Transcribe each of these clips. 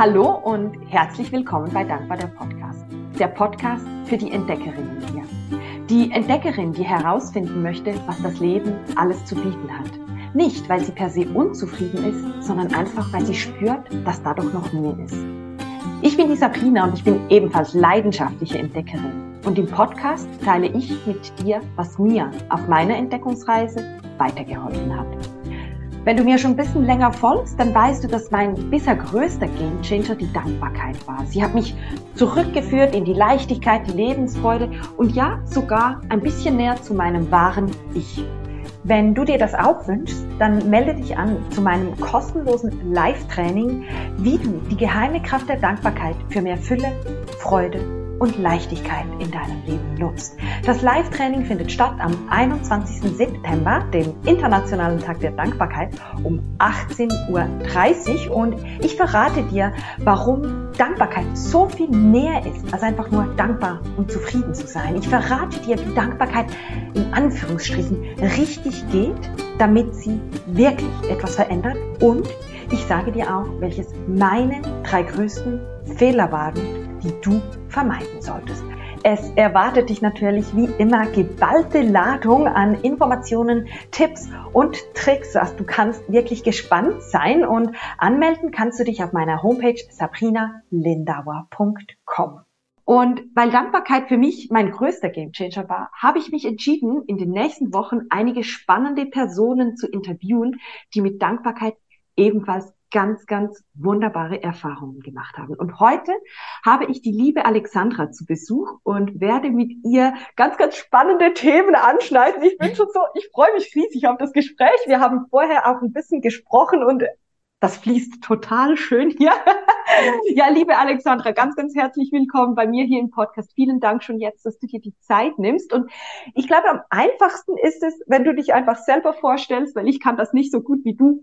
Hallo und herzlich willkommen bei Dankbar der Podcast. Der Podcast für die Entdeckerin in dir. Die Entdeckerin, die herausfinden möchte, was das Leben alles zu bieten hat. Nicht, weil sie per se unzufrieden ist, sondern einfach, weil sie spürt, dass da doch noch mehr ist. Ich bin die Sabrina und ich bin ebenfalls leidenschaftliche Entdeckerin. Und im Podcast teile ich mit dir, was mir auf meiner Entdeckungsreise weitergeholfen hat. Wenn du mir schon ein bisschen länger folgst, dann weißt du, dass mein bisher größter Gamechanger die Dankbarkeit war. Sie hat mich zurückgeführt in die Leichtigkeit, die Lebensfreude und ja, sogar ein bisschen näher zu meinem wahren Ich. Wenn du dir das auch wünschst, dann melde dich an zu meinem kostenlosen Live-Training, wie du die geheime Kraft der Dankbarkeit für mehr Fülle, Freude und Leichtigkeit in deinem Leben nutzt. Das Live-Training findet statt am 21. September, dem Internationalen Tag der Dankbarkeit, um 18.30 Uhr und ich verrate dir, warum Dankbarkeit so viel mehr ist, als einfach nur dankbar und zufrieden zu sein. Ich verrate dir, wie Dankbarkeit in Anführungsstrichen richtig geht, damit sie wirklich etwas verändert und ich sage dir auch, welches meine drei größten Fehler waren, die du vermeiden solltest. Es erwartet dich natürlich wie immer geballte Ladung an Informationen, Tipps und Tricks. Also du kannst wirklich gespannt sein und anmelden kannst du dich auf meiner Homepage sabrinalindauer.com. Und weil Dankbarkeit für mich mein größter Gamechanger war, habe ich mich entschieden, in den nächsten Wochen einige spannende Personen zu interviewen, die mit Dankbarkeit ebenfalls ganz, ganz wunderbare Erfahrungen gemacht haben. Und heute habe ich die liebe Alexandra zu Besuch und werde mit ihr ganz, ganz spannende Themen anschneiden. Ich bin schon so, ich freue mich riesig auf das Gespräch. Wir haben vorher auch ein bisschen gesprochen und das fließt total schön hier. ja, liebe Alexandra, ganz, ganz herzlich willkommen bei mir hier im Podcast. Vielen Dank schon jetzt, dass du dir die Zeit nimmst. Und ich glaube, am einfachsten ist es, wenn du dich einfach selber vorstellst, weil ich kann das nicht so gut wie du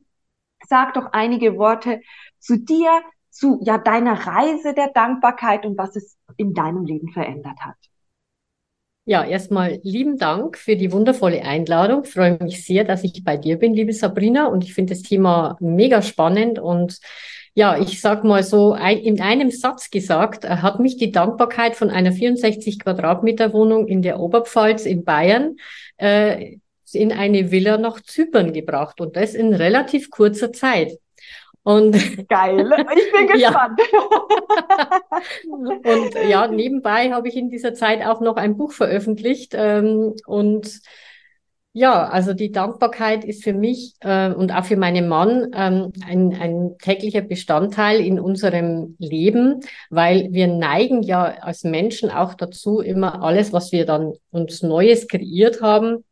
Sag doch einige Worte zu dir, zu ja deiner Reise der Dankbarkeit und was es in deinem Leben verändert hat. Ja, erstmal lieben Dank für die wundervolle Einladung. Ich freue mich sehr, dass ich bei dir bin, liebe Sabrina. Und ich finde das Thema mega spannend. Und ja, ich sag mal so, ein, in einem Satz gesagt, äh, hat mich die Dankbarkeit von einer 64 Quadratmeter Wohnung in der Oberpfalz in Bayern äh, in eine Villa nach Zypern gebracht und das in relativ kurzer Zeit. Und geil, ich bin gespannt. und ja, nebenbei habe ich in dieser Zeit auch noch ein Buch veröffentlicht ähm, und ja, also die Dankbarkeit ist für mich äh, und auch für meinen Mann ähm, ein, ein täglicher Bestandteil in unserem Leben, weil wir neigen ja als Menschen auch dazu, immer alles, was wir dann uns Neues kreiert haben,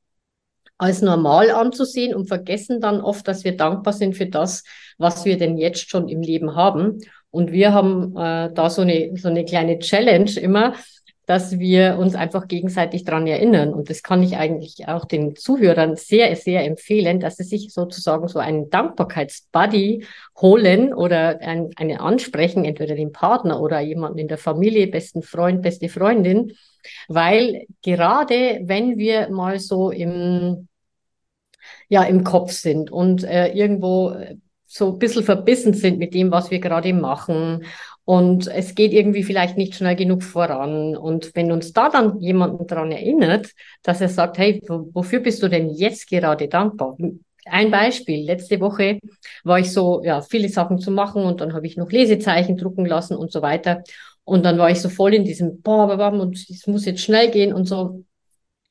als normal anzusehen und vergessen dann oft, dass wir dankbar sind für das, was wir denn jetzt schon im Leben haben. Und wir haben äh, da so eine, so eine kleine Challenge immer, dass wir uns einfach gegenseitig dran erinnern. Und das kann ich eigentlich auch den Zuhörern sehr, sehr empfehlen, dass sie sich sozusagen so einen Dankbarkeitsbuddy holen oder ein, eine ansprechen, entweder den Partner oder jemanden in der Familie, besten Freund, beste Freundin, weil gerade wenn wir mal so im, ja, im Kopf sind und äh, irgendwo äh, so ein bisschen verbissen sind mit dem, was wir gerade machen und es geht irgendwie vielleicht nicht schnell genug voran. Und wenn uns da dann jemanden daran erinnert, dass er sagt, hey, wofür bist du denn jetzt gerade dankbar? Ein Beispiel. Letzte Woche war ich so, ja, viele Sachen zu machen und dann habe ich noch Lesezeichen drucken lassen und so weiter. Und dann war ich so voll in diesem, boah, und es muss jetzt schnell gehen und so.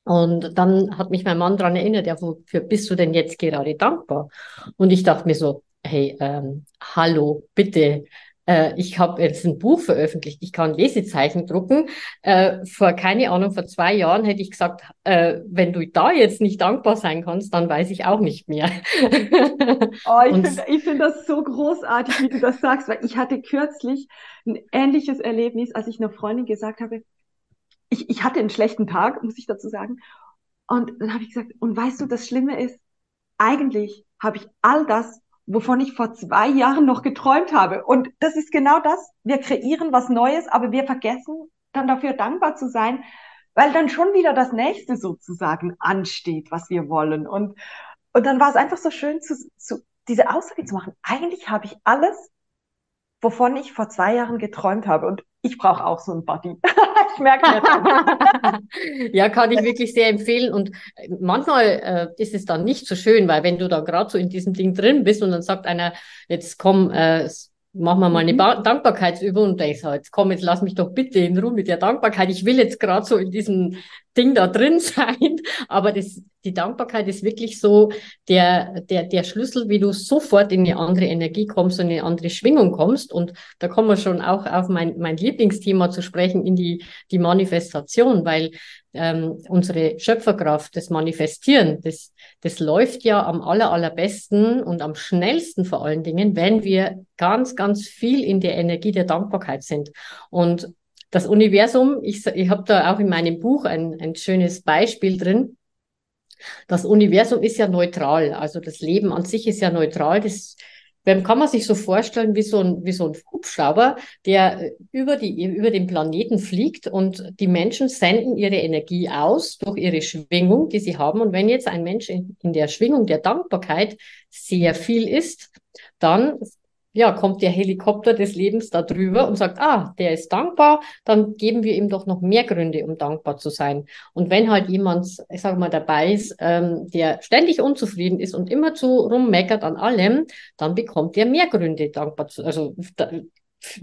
Und dann hat mich mein Mann daran erinnert, ja, wofür bist du denn jetzt gerade dankbar? Und ich dachte mir so, hey, ähm, hallo, bitte, äh, ich habe jetzt ein Buch veröffentlicht, ich kann Lesezeichen drucken. Äh, vor, keine Ahnung, vor zwei Jahren hätte ich gesagt, äh, wenn du da jetzt nicht dankbar sein kannst, dann weiß ich auch nicht mehr. oh, ich finde find das so großartig, wie du das sagst, weil ich hatte kürzlich ein ähnliches Erlebnis, als ich einer Freundin gesagt habe, ich, ich hatte einen schlechten Tag, muss ich dazu sagen. Und dann habe ich gesagt, und weißt du, das Schlimme ist, eigentlich habe ich all das wovon ich vor zwei Jahren noch geträumt habe. Und das ist genau das. Wir kreieren was Neues, aber wir vergessen dann dafür dankbar zu sein, weil dann schon wieder das nächste sozusagen ansteht, was wir wollen. Und, und dann war es einfach so schön, zu, zu, diese Aussage zu machen. Eigentlich habe ich alles, wovon ich vor zwei Jahren geträumt habe. Und ich brauche auch so ein Body. ich merke mir Ja, kann ich wirklich sehr empfehlen. Und manchmal äh, ist es dann nicht so schön, weil wenn du da gerade so in diesem Ding drin bist und dann sagt einer, jetzt komm, äh, machen wir mal eine mhm. ba Dankbarkeitsübung und denkst, jetzt komm, jetzt lass mich doch bitte in Ruhe mit der Dankbarkeit. Ich will jetzt gerade so in diesem Ding da drin sein. Aber das, die Dankbarkeit ist wirklich so der, der, der Schlüssel, wie du sofort in eine andere Energie kommst und in eine andere Schwingung kommst. Und da kommen wir schon auch auf mein, mein Lieblingsthema zu sprechen, in die, die Manifestation, weil ähm, unsere Schöpferkraft, das Manifestieren, das, das läuft ja am aller, allerbesten und am schnellsten vor allen Dingen, wenn wir ganz, ganz viel in der Energie der Dankbarkeit sind. Und das Universum, ich, ich habe da auch in meinem Buch ein, ein schönes Beispiel drin. Das Universum ist ja neutral, also das Leben an sich ist ja neutral. Das kann man sich so vorstellen wie so ein, wie so ein Hubschrauber, der über, die, über den Planeten fliegt und die Menschen senden ihre Energie aus durch ihre Schwingung, die sie haben. Und wenn jetzt ein Mensch in, in der Schwingung der Dankbarkeit sehr viel ist, dann ja, kommt der Helikopter des Lebens da drüber und sagt, ah, der ist dankbar, dann geben wir ihm doch noch mehr Gründe, um dankbar zu sein. Und wenn halt jemand, ich sage mal, dabei ist, ähm, der ständig unzufrieden ist und immer zu rummeckert an allem, dann bekommt er mehr Gründe, dankbar zu, also da,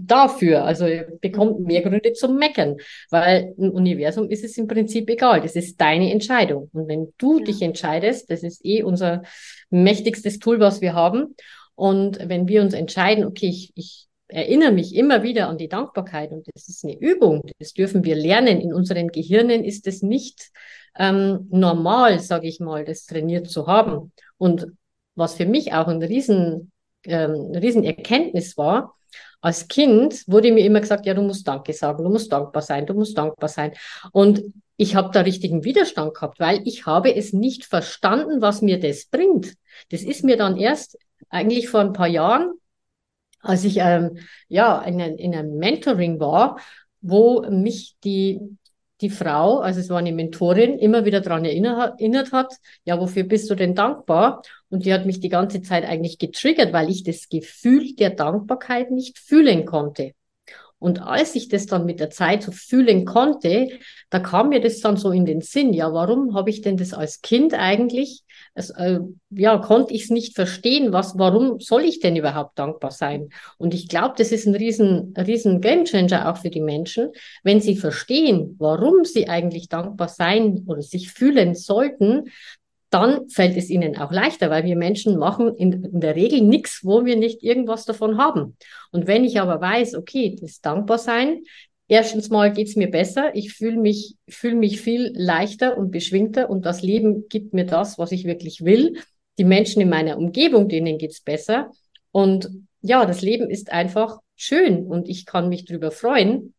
dafür, also er bekommt mehr Gründe zum Meckern, weil im Universum ist es im Prinzip egal, das ist deine Entscheidung. Und wenn du ja. dich entscheidest, das ist eh unser mächtigstes Tool, was wir haben, und wenn wir uns entscheiden, okay, ich, ich erinnere mich immer wieder an die Dankbarkeit und das ist eine Übung, das dürfen wir lernen. In unseren Gehirnen ist es nicht ähm, normal, sage ich mal, das trainiert zu haben. Und was für mich auch ein riesen, ähm, riesen Erkenntnis war, als Kind wurde mir immer gesagt, ja, du musst Danke sagen, du musst dankbar sein, du musst dankbar sein. Und ich habe da richtigen Widerstand gehabt, weil ich habe es nicht verstanden, was mir das bringt. Das ist mir dann erst eigentlich vor ein paar Jahren, als ich ähm, ja in, in einem Mentoring war, wo mich die die Frau, also es war eine Mentorin, immer wieder daran erinnert hat, ja, wofür bist du denn dankbar? Und die hat mich die ganze Zeit eigentlich getriggert, weil ich das Gefühl der Dankbarkeit nicht fühlen konnte. Und als ich das dann mit der Zeit so fühlen konnte, da kam mir das dann so in den Sinn, ja, warum habe ich denn das als Kind eigentlich, es, äh, ja, konnte ich es nicht verstehen, was, warum soll ich denn überhaupt dankbar sein? Und ich glaube, das ist ein riesen, riesen Gamechanger auch für die Menschen, wenn sie verstehen, warum sie eigentlich dankbar sein oder sich fühlen sollten, dann fällt es ihnen auch leichter, weil wir Menschen machen in, in der Regel nichts, wo wir nicht irgendwas davon haben. Und wenn ich aber weiß, okay, das Dankbarsein, erstens mal geht's mir besser, ich fühle mich, fühl mich viel leichter und beschwingter und das Leben gibt mir das, was ich wirklich will. Die Menschen in meiner Umgebung, denen geht's besser. Und ja, das Leben ist einfach schön und ich kann mich drüber freuen.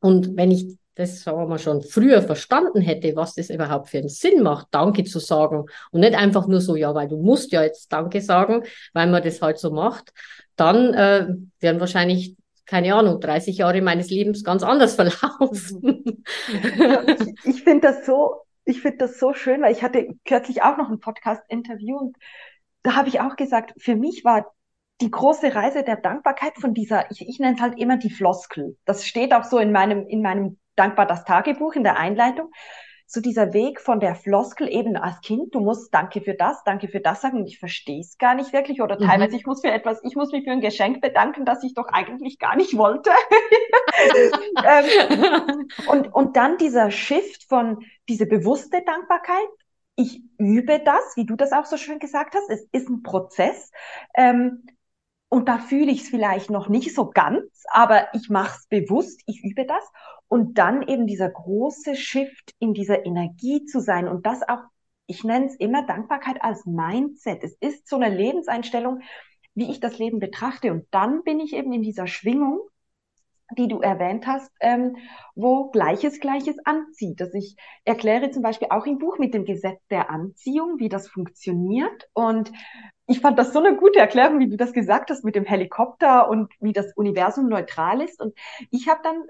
Und wenn ich das sagen wir mal schon früher verstanden hätte, was das überhaupt für einen Sinn macht, Danke zu sagen und nicht einfach nur so, ja, weil du musst ja jetzt Danke sagen, weil man das halt so macht, dann äh, werden wahrscheinlich keine Ahnung, 30 Jahre meines Lebens ganz anders verlaufen. Ja, ich, ich finde das so, ich finde das so schön, weil ich hatte kürzlich auch noch ein Podcast-Interview und da habe ich auch gesagt, für mich war die große Reise der Dankbarkeit von dieser, ich, ich nenne es halt immer die Floskel. Das steht auch so in meinem, in meinem dankbar das Tagebuch in der Einleitung. So dieser Weg von der Floskel eben als Kind, du musst Danke für das, Danke für das sagen und ich verstehe es gar nicht wirklich oder mhm. teilweise ich muss für etwas, ich muss mich für ein Geschenk bedanken, das ich doch eigentlich gar nicht wollte. ähm, und, und dann dieser Shift von diese bewusste Dankbarkeit, ich übe das, wie du das auch so schön gesagt hast, es ist ein Prozess. Ähm, und da fühle ich es vielleicht noch nicht so ganz, aber ich mache es bewusst, ich übe das. Und dann eben dieser große Shift in dieser Energie zu sein und das auch, ich nenne es immer Dankbarkeit als Mindset. Es ist so eine Lebenseinstellung, wie ich das Leben betrachte. Und dann bin ich eben in dieser Schwingung, die du erwähnt hast, ähm, wo Gleiches Gleiches anzieht. Also ich erkläre zum Beispiel auch im Buch mit dem Gesetz der Anziehung, wie das funktioniert. Und ich fand das so eine gute Erklärung, wie du das gesagt hast mit dem Helikopter und wie das Universum neutral ist. Und ich habe dann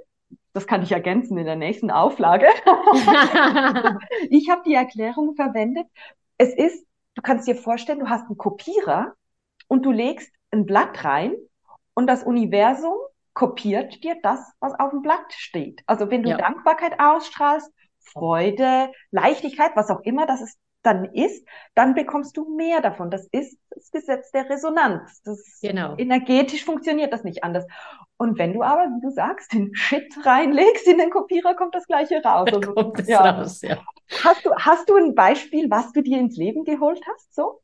das kann ich ergänzen in der nächsten Auflage. ich habe die Erklärung verwendet. Es ist, du kannst dir vorstellen, du hast einen Kopierer und du legst ein Blatt rein und das Universum kopiert dir das, was auf dem Blatt steht. Also wenn du Ja. Dankbarkeit ausstrahlst, Freude, Leichtigkeit, was auch immer das ist, dann ist, dann bekommst du mehr davon. Das ist das Gesetz der Resonanz. Das Genau. energetisch funktioniert das nicht anders. Und wenn du aber, wie du sagst, den Shit reinlegst in den Kopierer, kommt das Gleiche raus. Da Also, kommt ja. raus, ja. Hast du, hast du ein Beispiel, was du dir ins Leben geholt hast? So?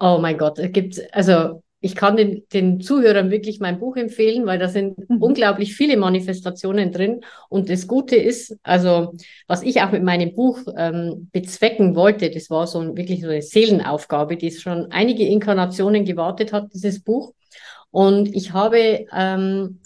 Oh mein Gott, es gibt, also ich kann den, den Zuhörern wirklich mein Buch empfehlen, weil da sind Mhm. unglaublich viele Manifestationen drin. Und das Gute ist, also was ich auch mit meinem Buch ähm, bezwecken wollte, das war so ein, wirklich so eine Seelenaufgabe, die schon einige Inkarnationen gewartet hat, dieses Buch. Und ich habe ähm,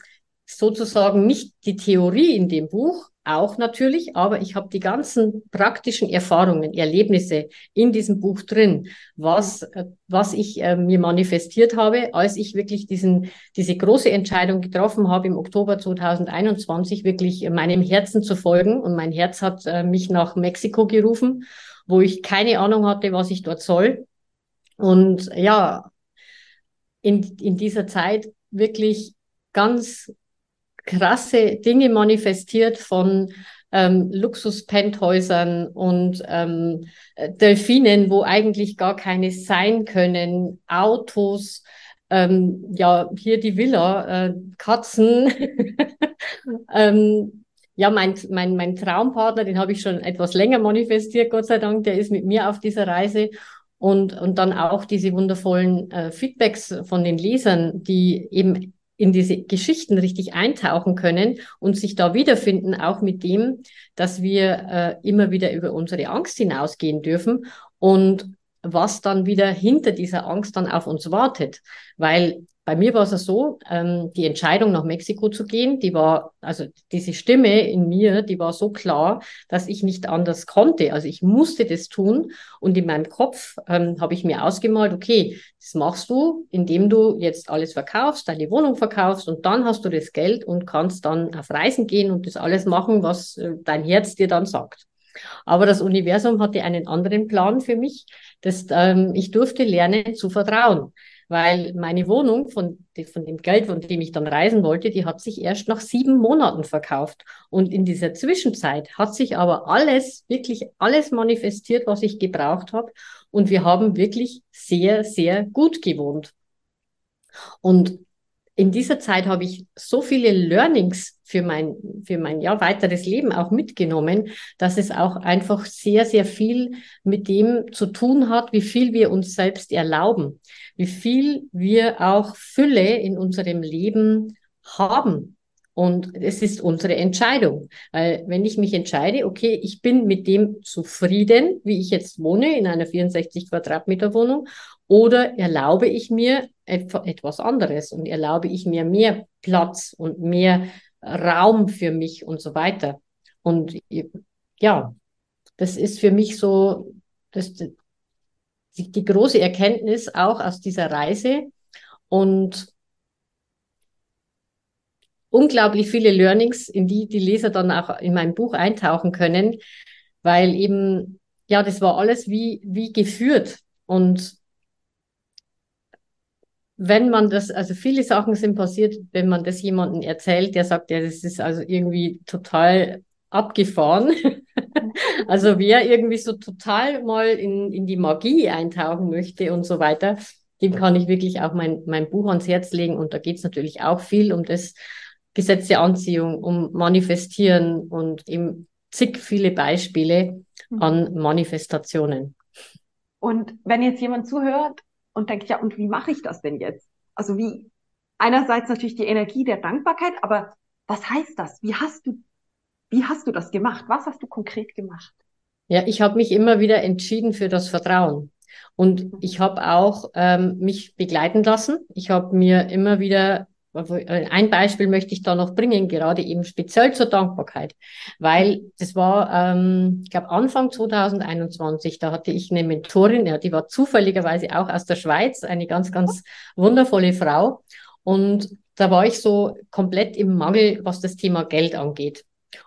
sozusagen nicht die Theorie in dem Buch, auch natürlich, aber ich habe die ganzen praktischen Erfahrungen, Erlebnisse in diesem Buch drin, was, äh, was ich äh, mir manifestiert habe, als ich wirklich diesen, diese große Entscheidung getroffen habe, im Oktober 2021 wirklich meinem Herzen zu folgen. Und mein Herz hat äh, mich nach Mexiko gerufen, wo ich keine Ahnung hatte, was ich dort soll. Und ja, in, in dieser Zeit wirklich ganz krasse Dinge manifestiert von ähm, Luxus-Penthäusern und ähm, Delfinen, wo eigentlich gar keine sein können, Autos, ähm, ja, hier die Villa, äh, Katzen. ähm, ja, mein, mein, mein Traumpartner, den habe ich schon etwas länger manifestiert, Gott sei Dank, der ist mit mir auf dieser Reise. Und, und dann auch diese wundervollen äh, Feedbacks von den Lesern, die eben in diese Geschichten richtig eintauchen können und sich da wiederfinden, auch mit dem, dass wir äh, immer wieder über unsere Angst hinausgehen dürfen und was dann wieder hinter dieser Angst dann auf uns wartet. Weil bei mir war es so, ähm, die Entscheidung nach Mexiko zu gehen, die war, also diese Stimme in mir, die war so klar, dass ich nicht anders konnte. Also ich musste das tun und in meinem Kopf ähm, habe ich mir ausgemalt, okay, das machst du, indem du jetzt alles verkaufst, deine Wohnung verkaufst und dann hast du das Geld und kannst dann auf Reisen gehen und das alles machen, was äh, dein Herz dir dann sagt. Aber das Universum hatte einen anderen Plan für mich. Das, ähm, ich durfte lernen zu vertrauen, weil meine Wohnung von, von dem Geld, von dem ich dann reisen wollte, die hat sich erst nach sieben Monaten verkauft. Und in dieser Zwischenzeit hat sich aber alles, wirklich alles manifestiert, was ich gebraucht habe. Und wir haben wirklich sehr, sehr gut gewohnt. Und in dieser Zeit habe ich so viele Learnings für mein, für mein ja, weiteres Leben auch mitgenommen, dass es auch einfach sehr, sehr viel mit dem zu tun hat, wie viel wir uns selbst erlauben, wie viel wir auch Fülle in unserem Leben haben. Und es ist unsere Entscheidung. Weil wenn ich mich entscheide, okay, ich bin mit dem zufrieden, wie ich jetzt wohne, in einer 64 Quadratmeter Wohnung, oder erlaube ich mir etwas anderes und erlaube ich mir mehr Platz und mehr Raum für mich und so weiter. Und ja, das ist für mich so das, die, die große Erkenntnis auch aus dieser Reise und unglaublich viele Learnings, in die die Leser dann auch in meinem Buch eintauchen können, weil eben, ja, das war alles wie, wie geführt und wenn man das, also viele Sachen sind passiert, wenn man das jemandem erzählt, der sagt, ja, das ist also irgendwie total abgefahren. also wer irgendwie so total mal in, in die Magie eintauchen möchte und so weiter, dem kann ich wirklich auch mein, mein Buch ans Herz legen. Und da geht es natürlich auch viel um das Gesetz der Anziehung, um Manifestieren und eben zig viele Beispiele an Manifestationen. Und wenn jetzt jemand zuhört und denkt, ja, und wie mache ich das denn jetzt? Also wie, einerseits natürlich die Energie der Dankbarkeit, aber was heißt das? Wie hast du, wie hast du das gemacht? Was hast du konkret gemacht? Ja, ich habe mich immer wieder entschieden für das Vertrauen. Und ich habe auch ähm, mich begleiten lassen. Ich habe mir immer wieder ein Beispiel möchte ich da noch bringen, gerade eben speziell zur Dankbarkeit, weil das war, ähm, ich glaube, Anfang 2021, da hatte ich eine Mentorin, ja, die war zufälligerweise auch aus der Schweiz, eine ganz, ganz wundervolle Frau. Und da war ich so komplett im Mangel, was das Thema Geld angeht.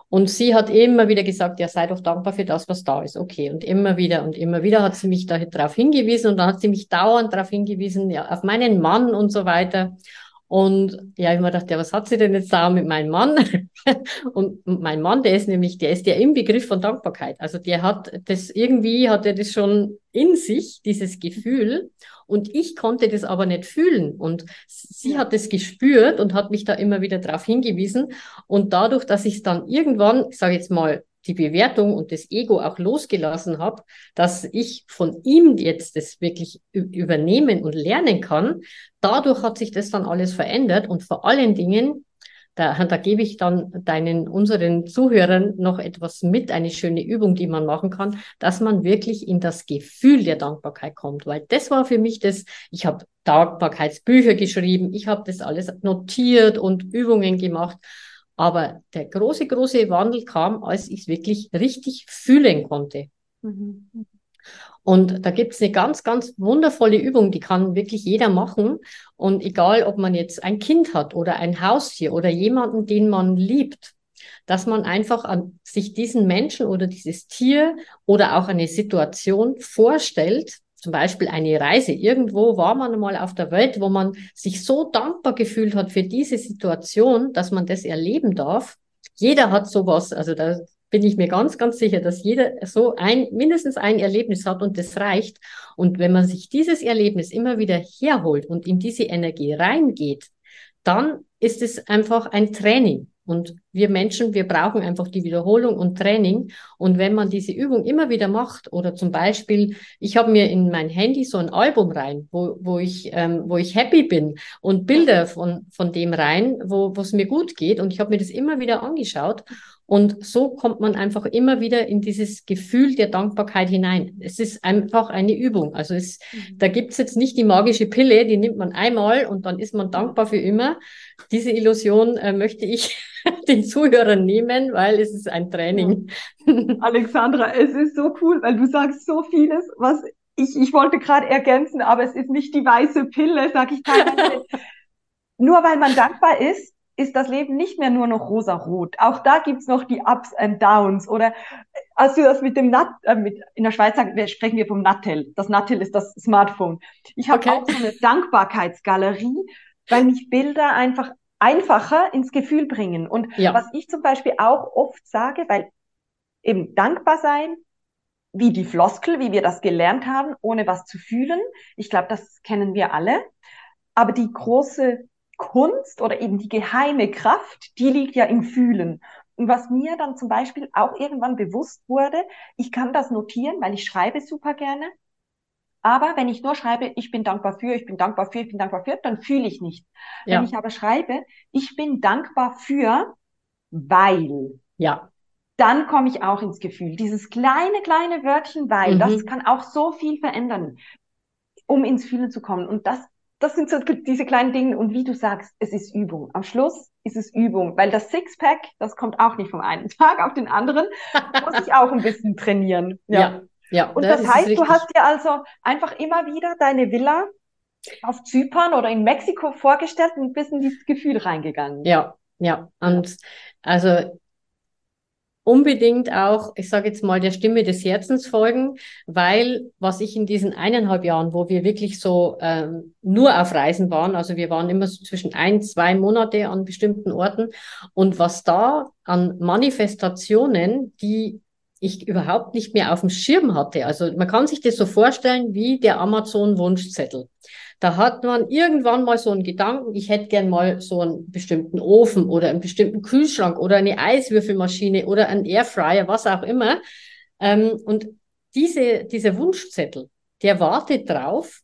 Und sie hat immer wieder gesagt, ja, sei doch dankbar für das, was da ist. Okay. Und immer wieder und immer wieder hat sie mich darauf hingewiesen und dann hat sie mich dauernd darauf hingewiesen, ja, auf meinen Mann und so weiter. Und ja, ich mir gedacht, ja, was hat sie denn jetzt da mit meinem Mann? und mein Mann, der ist nämlich, der ist ja im Begriff von Dankbarkeit. Also der hat das irgendwie, hat er das schon in sich, dieses Gefühl. Und ich konnte das aber nicht fühlen. Und sie hat es gespürt und hat mich da immer wieder darauf hingewiesen. Und dadurch, dass ich es dann irgendwann, ich sage jetzt mal, die Bewertung und das Ego auch losgelassen habe, dass ich von ihm jetzt das wirklich übernehmen und lernen kann. Dadurch hat sich das dann alles verändert und vor allen Dingen, da, da gebe ich dann deinen, unseren Zuhörern noch etwas mit, eine schöne Übung, die man machen kann, dass man wirklich in das Gefühl der Dankbarkeit kommt, weil das war für mich das, ich habe Dankbarkeitsbücher geschrieben, ich habe das alles notiert und Übungen gemacht aber der große, große Wandel kam, als ich es wirklich richtig fühlen konnte. Mhm. Und da gibt es eine ganz, ganz wundervolle Übung, die kann wirklich jeder machen. Und egal, ob man jetzt ein Kind hat oder ein Haustier oder jemanden, den man liebt, dass man einfach an sich diesen Menschen oder dieses Tier oder auch eine Situation vorstellt zum Beispiel eine Reise. Irgendwo war man mal auf der Welt, wo man sich so dankbar gefühlt hat für diese Situation, dass man das erleben darf. Jeder hat sowas, also da bin ich mir ganz, ganz sicher, dass jeder so ein, mindestens ein Erlebnis hat und das reicht. Und wenn man sich dieses Erlebnis immer wieder herholt und in diese Energie reingeht, dann ist es einfach ein Training. Und wir Menschen, wir brauchen einfach die Wiederholung und Training. Und wenn man diese Übung immer wieder macht, oder zum Beispiel, ich habe mir in mein Handy so ein Album rein, wo, wo, ich, ähm, wo ich happy bin und Bilder von, von dem rein, wo es mir gut geht. Und ich habe mir das immer wieder angeschaut. Und so kommt man einfach immer wieder in dieses Gefühl der Dankbarkeit hinein. Es ist einfach eine Übung. Also es, mhm. da gibt's jetzt nicht die magische Pille, die nimmt man einmal und dann ist man dankbar für immer. Diese Illusion äh, möchte ich den Zuhörern nehmen, weil es ist ein Training. Alexandra, es ist so cool, weil du sagst so vieles, was ich, ich wollte gerade ergänzen, aber es ist nicht die weiße Pille, sag ich teilweise. Nur weil man dankbar ist, ist das Leben nicht mehr nur noch rosa-rot. Auch da gibt's noch die Ups and Downs. Oder als du das mit dem Nat, äh, mit, in der Schweiz sagen, wir, sprechen wir vom Nattel. Das Nattel ist das Smartphone. Ich habe okay. auch so eine Dankbarkeitsgalerie, weil mich Bilder einfach einfacher ins Gefühl bringen. Und ja. was ich zum Beispiel auch oft sage, weil eben dankbar sein, wie die Floskel, wie wir das gelernt haben, ohne was zu fühlen. Ich glaube, das kennen wir alle. Aber die große Kunst oder eben die geheime Kraft, die liegt ja im Fühlen. Und was mir dann zum Beispiel auch irgendwann bewusst wurde, ich kann das notieren, weil ich schreibe super gerne. Aber wenn ich nur schreibe, ich bin dankbar für, ich bin dankbar für, ich bin dankbar für, dann fühle ich nicht. Ja. Wenn ich aber schreibe, ich bin dankbar für, weil. Ja. Dann komme ich auch ins Gefühl. Dieses kleine, kleine Wörtchen weil, mhm. das kann auch so viel verändern, um ins Fühlen zu kommen. Und das das sind so diese kleinen Dinge. Und wie du sagst, es ist Übung. Am Schluss ist es Übung, weil das Sixpack, das kommt auch nicht vom einen Tag auf den anderen. muss ich auch ein bisschen trainieren. Ja. ja, ja und das, das heißt, du hast dir also einfach immer wieder deine Villa auf Zypern oder in Mexiko vorgestellt und bist in dieses Gefühl reingegangen. Ja, ja. Und also unbedingt auch, ich sage jetzt mal, der Stimme des Herzens folgen, weil was ich in diesen eineinhalb Jahren, wo wir wirklich so ähm, nur auf Reisen waren, also wir waren immer so zwischen ein, zwei Monate an bestimmten Orten und was da an Manifestationen, die ich überhaupt nicht mehr auf dem Schirm hatte. Also man kann sich das so vorstellen wie der Amazon-Wunschzettel. Da hat man irgendwann mal so einen Gedanken, ich hätte gern mal so einen bestimmten Ofen oder einen bestimmten Kühlschrank oder eine Eiswürfelmaschine oder einen Airfryer, was auch immer. Ähm, und diese, dieser Wunschzettel, der wartet drauf,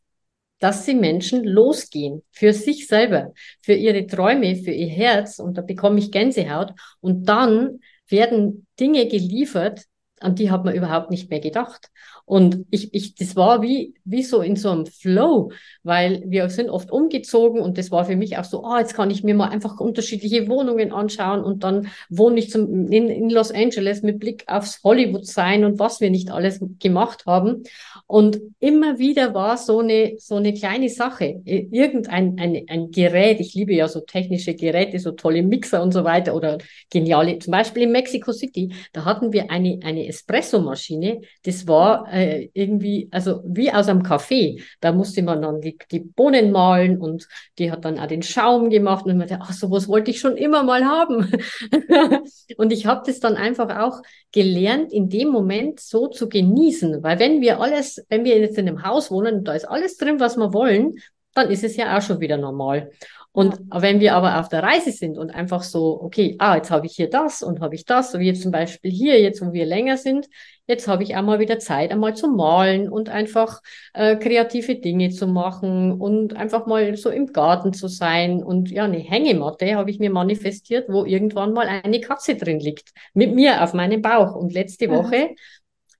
dass die Menschen losgehen für sich selber, für ihre Träume, für ihr Herz. Und da bekomme ich Gänsehaut. Und dann werden Dinge geliefert, an die hat man überhaupt nicht mehr gedacht. Und ich, ich, das war wie, wie so in so einem Flow, weil wir sind oft umgezogen und das war für mich auch so, ah, oh, jetzt kann ich mir mal einfach unterschiedliche Wohnungen anschauen und dann wohne ich zum, in, in Los Angeles mit Blick aufs Hollywood sein und was wir nicht alles gemacht haben. Und immer wieder war so eine, so eine kleine Sache, irgendein ein, ein Gerät, ich liebe ja so technische Geräte, so tolle Mixer und so weiter oder geniale, zum Beispiel in Mexico City, da hatten wir eine, eine Espressomaschine, das war äh, irgendwie, also wie aus einem Kaffee. Da musste man dann die, die Bohnen mahlen und die hat dann auch den Schaum gemacht und man dachte, ach, sowas wollte ich schon immer mal haben. und ich habe das dann einfach auch gelernt, in dem Moment so zu genießen, weil wenn wir alles, wenn wir jetzt in einem Haus wohnen und da ist alles drin, was wir wollen, dann ist es ja auch schon wieder normal. Und wenn wir aber auf der Reise sind und einfach so, okay, ah, jetzt habe ich hier das und habe ich das, so wie jetzt zum Beispiel hier, jetzt wo wir länger sind, jetzt habe ich einmal wieder Zeit, einmal zu malen und einfach äh, kreative Dinge zu machen und einfach mal so im Garten zu sein. Und ja, eine Hängematte habe ich mir manifestiert, wo irgendwann mal eine Katze drin liegt, mit mir auf meinem Bauch. Und letzte Woche.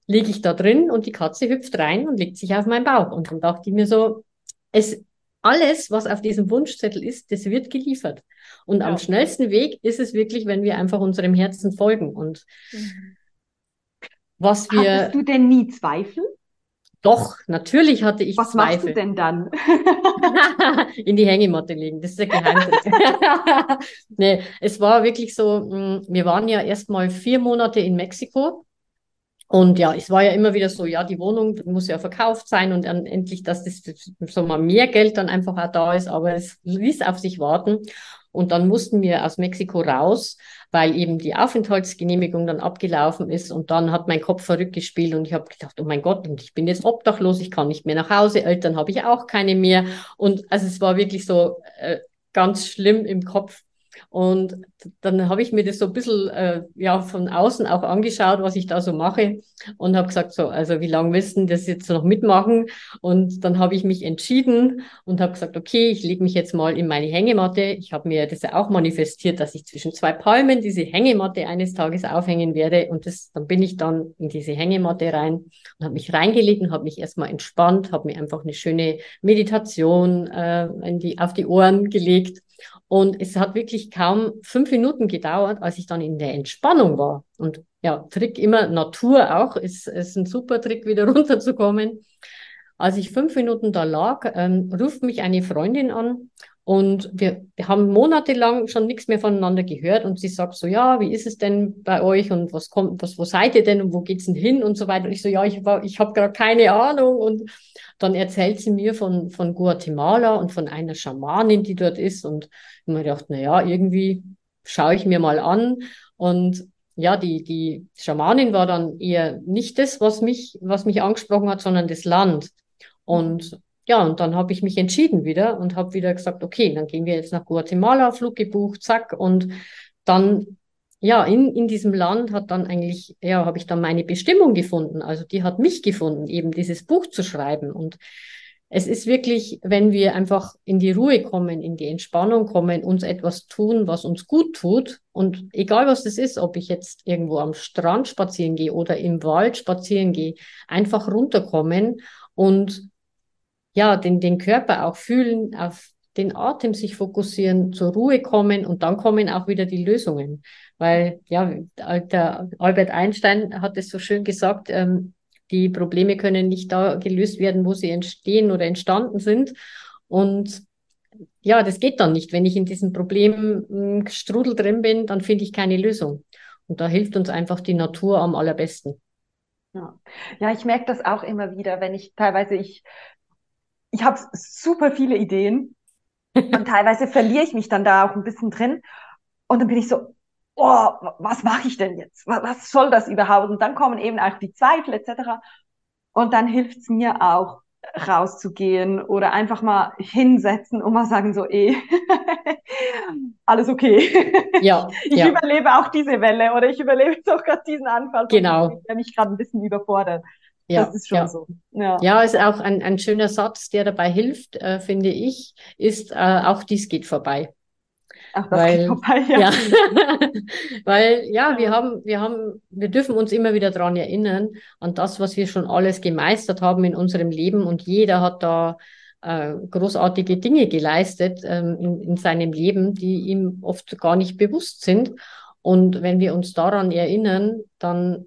Liege ich da drin und die Katze hüpft rein und legt sich auf meinen Bauch. Und dann dachte ich mir so, es alles, was auf diesem Wunschzettel ist, das wird geliefert. Und ja. am schnellsten Weg ist es wirklich, wenn wir einfach unserem Herzen folgen. Und mhm. was wir. Hattest du denn nie Zweifel? Doch, natürlich hatte ich was Zweifel. Was machst du denn dann? In die Hängematte legen, das ist der Geheimtrick. nee, es war wirklich so, mm, wir waren ja erst mal vier Monate in Mexiko und ja, es war ja immer wieder so, ja, die Wohnung muss ja verkauft sein und dann endlich, dass das so mal mehr Geld dann einfach auch da ist, aber es ließ auf sich warten. Und dann mussten wir aus Mexiko raus, weil eben die Aufenthaltsgenehmigung dann abgelaufen ist. Und dann hat mein Kopf verrückt gespielt und ich habe gedacht, oh mein Gott, und ich bin jetzt obdachlos, ich kann nicht mehr nach Hause, Eltern habe ich auch keine mehr. Und also es war wirklich so äh, ganz schlimm im Kopf. Und dann habe ich mir das so ein bisschen äh, ja, von außen auch angeschaut, was ich da so mache und habe gesagt, so, also wie lange willst du das jetzt noch mitmachen? Und dann habe ich mich entschieden und habe gesagt, okay, ich lege mich jetzt mal in meine Hängematte. Ich habe mir das ja auch manifestiert, dass ich zwischen zwei Palmen diese Hängematte eines Tages aufhängen werde. Und das, dann bin ich dann in diese Hängematte rein und habe mich reingelegt und habe mich erstmal entspannt, habe mir einfach eine schöne Meditation äh, in die, auf die Ohren gelegt und es hat wirklich kaum fünf Minuten gedauert, als ich dann in der Entspannung war. Und ja, Trick immer Natur auch, ist, ist ein super Trick, wieder runterzukommen. Als ich fünf Minuten da lag, ähm, ruft mich eine Freundin an und wir, wir haben monatelang schon nichts mehr voneinander gehört und sie sagt so, ja, wie ist es denn bei euch und was kommt, was, wo seid ihr denn und wo geht's denn hin und so weiter. Und ich so, ja, ich, war, ich habe gerade keine Ahnung. Und dann erzählt sie mir von, von Guatemala und von einer Schamanin, die dort ist. Und ich mir gedacht, na ja, irgendwie schaue ich mir mal an. Und ja, die, die Schamanin war dann eher nicht das, was mich, was mich angesprochen hat, sondern das Land. Und ja, und dann habe ich mich entschieden wieder und habe wieder gesagt, okay, dann gehen wir jetzt nach Guatemala, Flug gebucht, zack. Und dann, ja, in, in diesem Land hat dann eigentlich, ja, habe ich dann meine Bestimmung gefunden. Also die hat mich gefunden, eben dieses Buch zu schreiben. Und es ist wirklich, wenn wir einfach in die Ruhe kommen, in die Entspannung kommen, uns etwas tun, was uns gut tut. Und egal was das ist, ob ich jetzt irgendwo am Strand spazieren gehe oder im Wald spazieren gehe, einfach runterkommen und ja, den, den Körper auch fühlen, auf den Atem sich fokussieren, zur Ruhe kommen und dann kommen auch wieder die Lösungen. Weil, ja, der Albert Einstein hat es so schön gesagt, ähm, die Probleme können nicht da gelöst werden, wo sie entstehen oder entstanden sind. Und ja, das geht dann nicht. Wenn ich in diesem Problemstrudel drin bin, dann finde ich keine Lösung. Und da hilft uns einfach die Natur am allerbesten. Ja, ja ich merke das auch immer wieder, wenn ich teilweise, ich ich habe super viele Ideen und teilweise verliere ich mich dann da auch ein bisschen drin und dann bin ich so, oh, was mache ich denn jetzt? Was, was soll das überhaupt? Und dann kommen eben auch die Zweifel etc. Und dann hilft es mir auch rauszugehen oder einfach mal hinsetzen und mal sagen so, eh, alles okay. Ja. ich ja. überlebe auch diese Welle oder ich überlebe jetzt auch gerade diesen Anfall, genau. der mich gerade ein bisschen überfordert. Ja, das ist schon ja. so. Ja. ja, ist auch ein, ein schöner Satz, der dabei hilft, äh, finde ich, ist äh, auch dies geht vorbei. Ach, das weil, geht vorbei, ja. ja. weil ja, wir haben, wir haben, wir dürfen uns immer wieder daran erinnern, an das, was wir schon alles gemeistert haben in unserem Leben und jeder hat da äh, großartige Dinge geleistet ähm, in, in seinem Leben, die ihm oft gar nicht bewusst sind. Und wenn wir uns daran erinnern, dann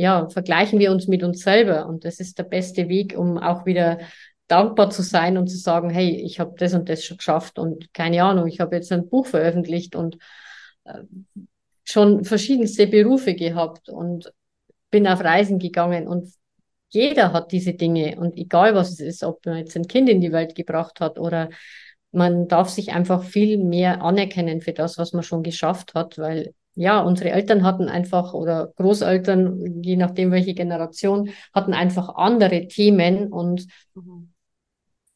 ja, vergleichen wir uns mit uns selber. Und das ist der beste Weg, um auch wieder dankbar zu sein und zu sagen, hey, ich habe das und das schon geschafft und keine Ahnung, ich habe jetzt ein Buch veröffentlicht und äh, schon verschiedenste Berufe gehabt und bin auf Reisen gegangen und jeder hat diese Dinge und egal was es ist, ob man jetzt ein Kind in die Welt gebracht hat oder man darf sich einfach viel mehr anerkennen für das, was man schon geschafft hat, weil ja, unsere Eltern hatten einfach oder Großeltern, je nachdem welche Generation, hatten einfach andere Themen und mhm.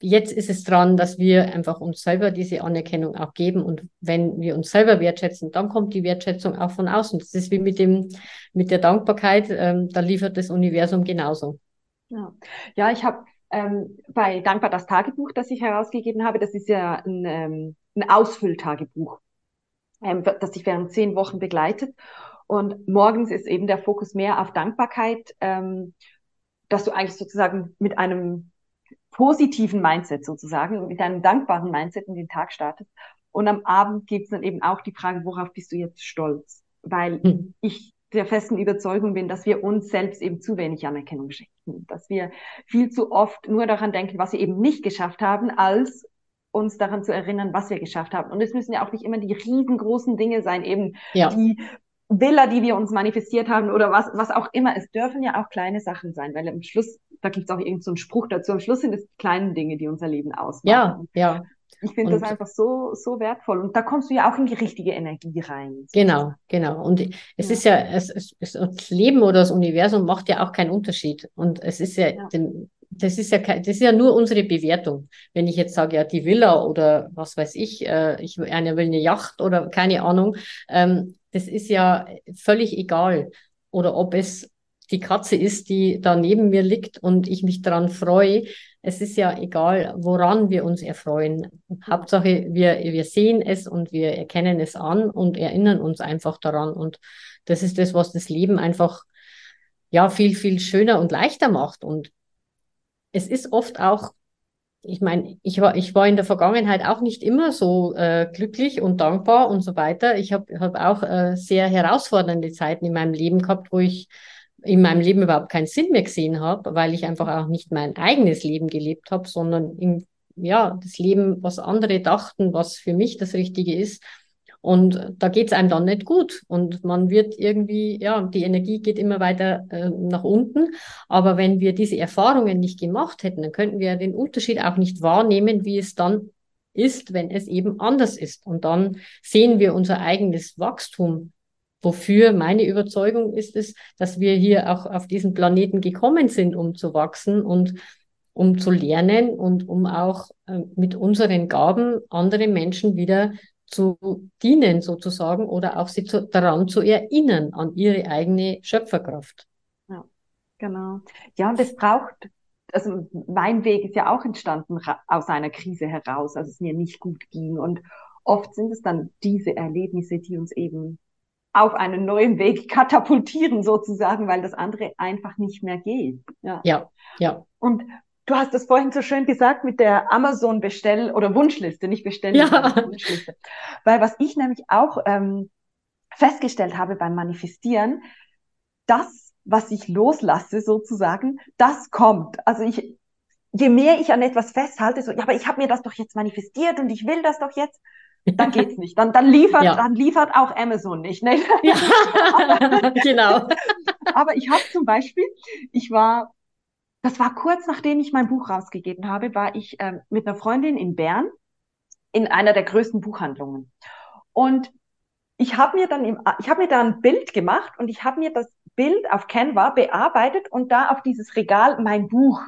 jetzt ist es dran, dass wir einfach uns selber diese Anerkennung auch geben und wenn wir uns selber wertschätzen, dann kommt die Wertschätzung auch von außen. Das ist wie mit dem mit der Dankbarkeit, ähm, da liefert das Universum genauso. Ja, ja ich habe ähm, bei Dankbar das Tagebuch, das ich herausgegeben habe, das ist ja ein, ähm, ein Ausfülltagebuch ähm, das dich während zehn Wochen begleitet. Und morgens ist eben der Fokus mehr auf Dankbarkeit, ähm, dass du eigentlich sozusagen mit einem positiven Mindset sozusagen, mit einem dankbaren Mindset in den Tag startest. Und am Abend gibt es dann eben auch die Frage, worauf bist du jetzt stolz? Weil hm. ich der festen Überzeugung bin, dass wir uns selbst eben zu wenig Anerkennung schenken, dass wir viel zu oft nur daran denken, was wir eben nicht geschafft haben, als uns daran zu erinnern, was wir geschafft haben. Und es müssen ja auch nicht immer die riesengroßen Dinge sein, eben ja. die Villa, die wir uns manifestiert haben oder was, was auch immer. Es dürfen ja auch kleine Sachen sein, weil am Schluss, da gibt es auch irgendeinen so einen Spruch dazu, am Schluss sind es kleine Dinge, die unser Leben ausmachen. Ja, ja. Ich finde das einfach so, so wertvoll. Und da kommst du ja auch in die richtige Energie rein. Genau, genau. Und es ja. ist ja, es, es, es, das Leben oder das Universum macht ja auch keinen Unterschied. Und es ist ja, ja. Den, das ist ja kein, das ist ja nur unsere Bewertung. Wenn ich jetzt sage, ja, die Villa oder was weiß ich, äh, ich einer will eine Yacht oder keine Ahnung, ähm, das ist ja völlig egal. Oder ob es die Katze ist, die da neben mir liegt und ich mich daran freue. Es ist ja egal, woran wir uns erfreuen. Hauptsache, wir, wir sehen es und wir erkennen es an und erinnern uns einfach daran. Und das ist das, was das Leben einfach ja viel, viel schöner und leichter macht. Und es ist oft auch, ich meine, ich war, ich war in der Vergangenheit auch nicht immer so äh, glücklich und dankbar und so weiter. Ich habe hab auch äh, sehr herausfordernde Zeiten in meinem Leben gehabt, wo ich in meinem Leben überhaupt keinen Sinn mehr gesehen habe, weil ich einfach auch nicht mein eigenes Leben gelebt habe, sondern im, ja, das Leben, was andere dachten, was für mich das Richtige ist. Und da geht es einem dann nicht gut. Und man wird irgendwie, ja, die Energie geht immer weiter äh, nach unten. Aber wenn wir diese Erfahrungen nicht gemacht hätten, dann könnten wir den Unterschied auch nicht wahrnehmen, wie es dann ist, wenn es eben anders ist. Und dann sehen wir unser eigenes Wachstum. Wofür meine Überzeugung ist es, dass wir hier auch auf diesen Planeten gekommen sind, um zu wachsen und um zu lernen und um auch äh, mit unseren Gaben andere Menschen wieder zu dienen sozusagen oder auch sie zu, daran zu erinnern, an ihre eigene Schöpferkraft. Ja, genau. Ja, und es braucht, also mein Weg ist ja auch entstanden aus einer Krise heraus, als es mir nicht gut ging. Und oft sind es dann diese Erlebnisse, die uns eben auf einen neuen Weg katapultieren sozusagen, weil das andere einfach nicht mehr geht. Ja, ja. ja. Und Du hast es vorhin so schön gesagt mit der Amazon-Bestell- oder Wunschliste, nicht Bestell, ja. Wunschliste. Weil was ich nämlich auch ähm, festgestellt habe beim Manifestieren, das, was ich loslasse sozusagen, das kommt. Also ich, je mehr ich an etwas festhalte, so, ja, aber ich habe mir das doch jetzt manifestiert und ich will das doch jetzt, dann geht's nicht. Dann, dann liefert, ja. dann liefert auch Amazon nicht. Ne? Ja, genau. aber ich habe zum Beispiel, ich war das war kurz nachdem ich mein Buch rausgegeben habe, war ich ähm, mit einer Freundin in Bern in einer der größten Buchhandlungen. Und ich habe mir dann im, ich habe mir da ein Bild gemacht und ich habe mir das Bild auf Canva bearbeitet und da auf dieses Regal mein Buch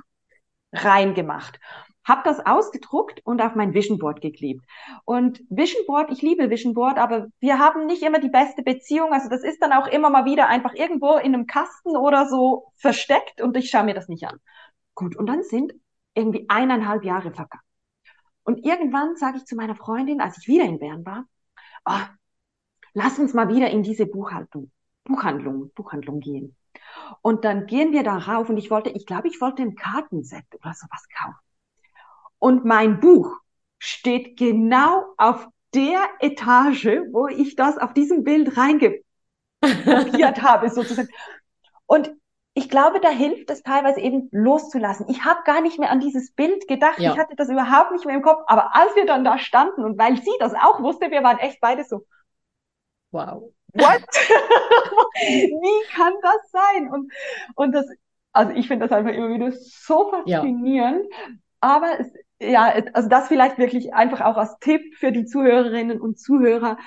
reingemacht habe das ausgedruckt und auf mein Vision Board geklebt. Und Vision Board, ich liebe Vision Board, aber wir haben nicht immer die beste Beziehung. Also das ist dann auch immer mal wieder einfach irgendwo in einem Kasten oder so versteckt und ich schaue mir das nicht an. Gut, und dann sind irgendwie eineinhalb Jahre vergangen. Und irgendwann sage ich zu meiner Freundin, als ich wieder in Bern war, oh, lass uns mal wieder in diese Buchhaltung, Buchhandlung, Buchhandlung gehen. Und dann gehen wir da rauf und ich wollte, ich glaube, ich wollte ein Kartenset oder sowas kaufen. Und mein Buch steht genau auf der Etage, wo ich das auf diesem Bild reingekopiert habe, sozusagen. Und ich glaube, da hilft es teilweise eben loszulassen. Ich habe gar nicht mehr an dieses Bild gedacht. Ja. Ich hatte das überhaupt nicht mehr im Kopf. Aber als wir dann da standen und weil sie das auch wusste, wir waren echt beide so, wow. what? Wie kann das sein? Und, und das, also ich finde das einfach immer wieder so faszinierend. Ja. Aber es, ja, also das vielleicht wirklich einfach auch als Tipp für die Zuhörerinnen und Zuhörer.